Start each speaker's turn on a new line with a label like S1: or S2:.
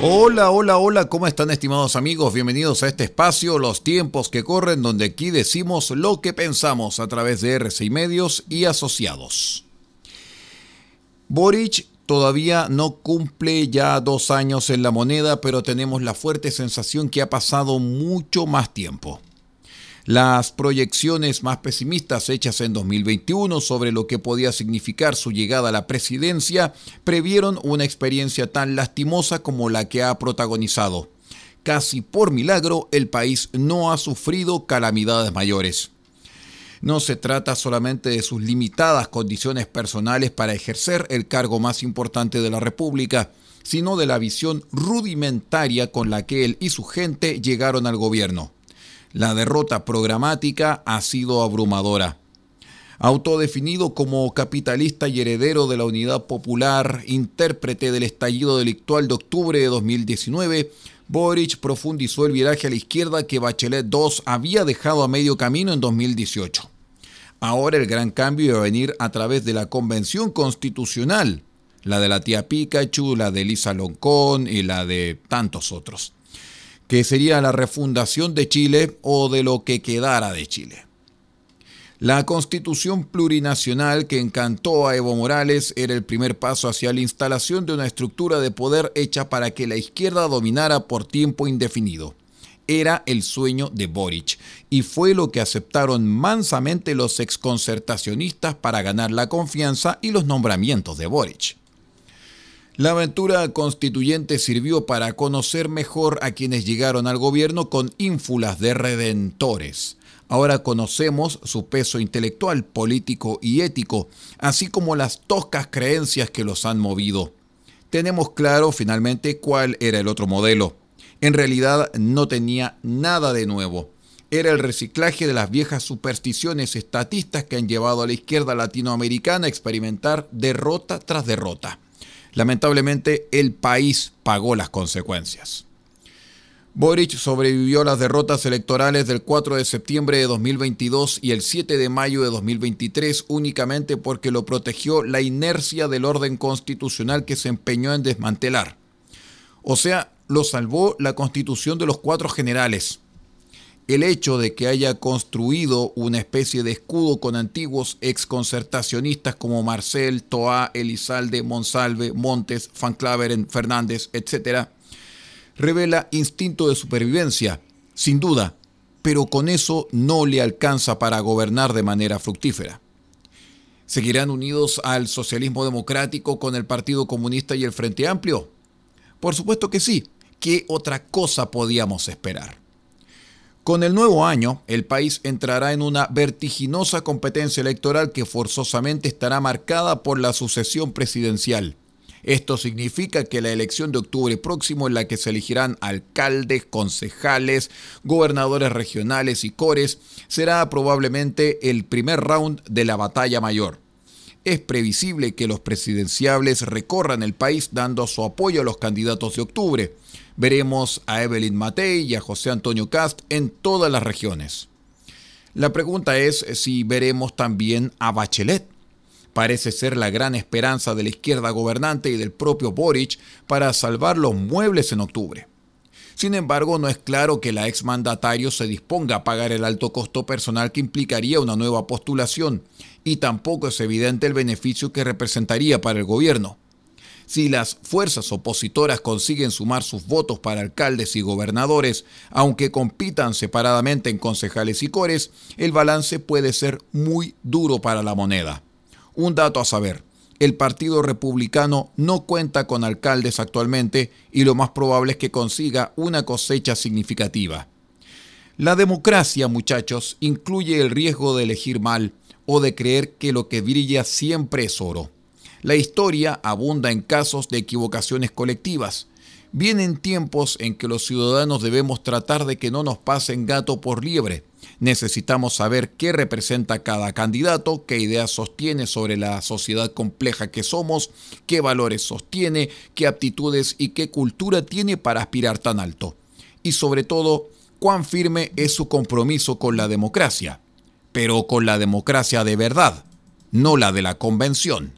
S1: Hola, hola, hola, ¿cómo están estimados amigos? Bienvenidos a este espacio, los tiempos que corren, donde aquí decimos lo que pensamos a través de RCI Medios y asociados. Boric todavía no cumple ya dos años en la moneda, pero tenemos la fuerte sensación que ha pasado mucho más tiempo. Las proyecciones más pesimistas hechas en 2021 sobre lo que podía significar su llegada a la presidencia previeron una experiencia tan lastimosa como la que ha protagonizado. Casi por milagro, el país no ha sufrido calamidades mayores. No se trata solamente de sus limitadas condiciones personales para ejercer el cargo más importante de la República, sino de la visión rudimentaria con la que él y su gente llegaron al gobierno. La derrota programática ha sido abrumadora. Autodefinido como capitalista y heredero de la Unidad Popular, intérprete del estallido delictual de octubre de 2019, Boric profundizó el viraje a la izquierda que Bachelet II había dejado a medio camino en 2018. Ahora el gran cambio iba a venir a través de la Convención Constitucional, la de la tía Pikachu, la de Lisa Loncón y la de tantos otros que sería la refundación de Chile o de lo que quedara de Chile. La constitución plurinacional que encantó a Evo Morales era el primer paso hacia la instalación de una estructura de poder hecha para que la izquierda dominara por tiempo indefinido. Era el sueño de Boric y fue lo que aceptaron mansamente los exconcertacionistas para ganar la confianza y los nombramientos de Boric. La aventura constituyente sirvió para conocer mejor a quienes llegaron al gobierno con ínfulas de redentores. Ahora conocemos su peso intelectual, político y ético, así como las toscas creencias que los han movido. Tenemos claro finalmente cuál era el otro modelo. En realidad no tenía nada de nuevo. Era el reciclaje de las viejas supersticiones estatistas que han llevado a la izquierda latinoamericana a experimentar derrota tras derrota. Lamentablemente, el país pagó las consecuencias. Boric sobrevivió a las derrotas electorales del 4 de septiembre de 2022 y el 7 de mayo de 2023 únicamente porque lo protegió la inercia del orden constitucional que se empeñó en desmantelar. O sea, lo salvó la constitución de los cuatro generales, el hecho de que haya construido una especie de escudo con antiguos exconcertacionistas como Marcel, Toa, Elizalde, Monsalve, Montes, Van Claveren, Fernández, etc., revela instinto de supervivencia, sin duda, pero con eso no le alcanza para gobernar de manera fructífera. ¿Seguirán unidos al socialismo democrático con el Partido Comunista y el Frente Amplio? Por supuesto que sí. ¿Qué otra cosa podíamos esperar? Con el nuevo año, el país entrará en una vertiginosa competencia electoral que forzosamente estará marcada por la sucesión presidencial. Esto significa que la elección de octubre próximo en la que se elegirán alcaldes, concejales, gobernadores regionales y cores será probablemente el primer round de la batalla mayor. Es previsible que los presidenciables recorran el país dando su apoyo a los candidatos de octubre. Veremos a Evelyn Matei y a José Antonio Cast en todas las regiones. La pregunta es si veremos también a Bachelet. Parece ser la gran esperanza de la izquierda gobernante y del propio Boric para salvar los muebles en octubre. Sin embargo, no es claro que la exmandatario se disponga a pagar el alto costo personal que implicaría una nueva postulación, y tampoco es evidente el beneficio que representaría para el gobierno. Si las fuerzas opositoras consiguen sumar sus votos para alcaldes y gobernadores, aunque compitan separadamente en concejales y cores, el balance puede ser muy duro para la moneda. Un dato a saber, el Partido Republicano no cuenta con alcaldes actualmente y lo más probable es que consiga una cosecha significativa. La democracia, muchachos, incluye el riesgo de elegir mal o de creer que lo que brilla siempre es oro. La historia abunda en casos de equivocaciones colectivas, Vienen tiempos en que los ciudadanos debemos tratar de que no nos pasen gato por liebre. Necesitamos saber qué representa cada candidato, qué ideas sostiene sobre la sociedad compleja que somos, qué valores sostiene, qué aptitudes y qué cultura tiene para aspirar tan alto. Y sobre todo, cuán firme es su compromiso con la democracia, pero con la democracia de verdad, no la de la convención.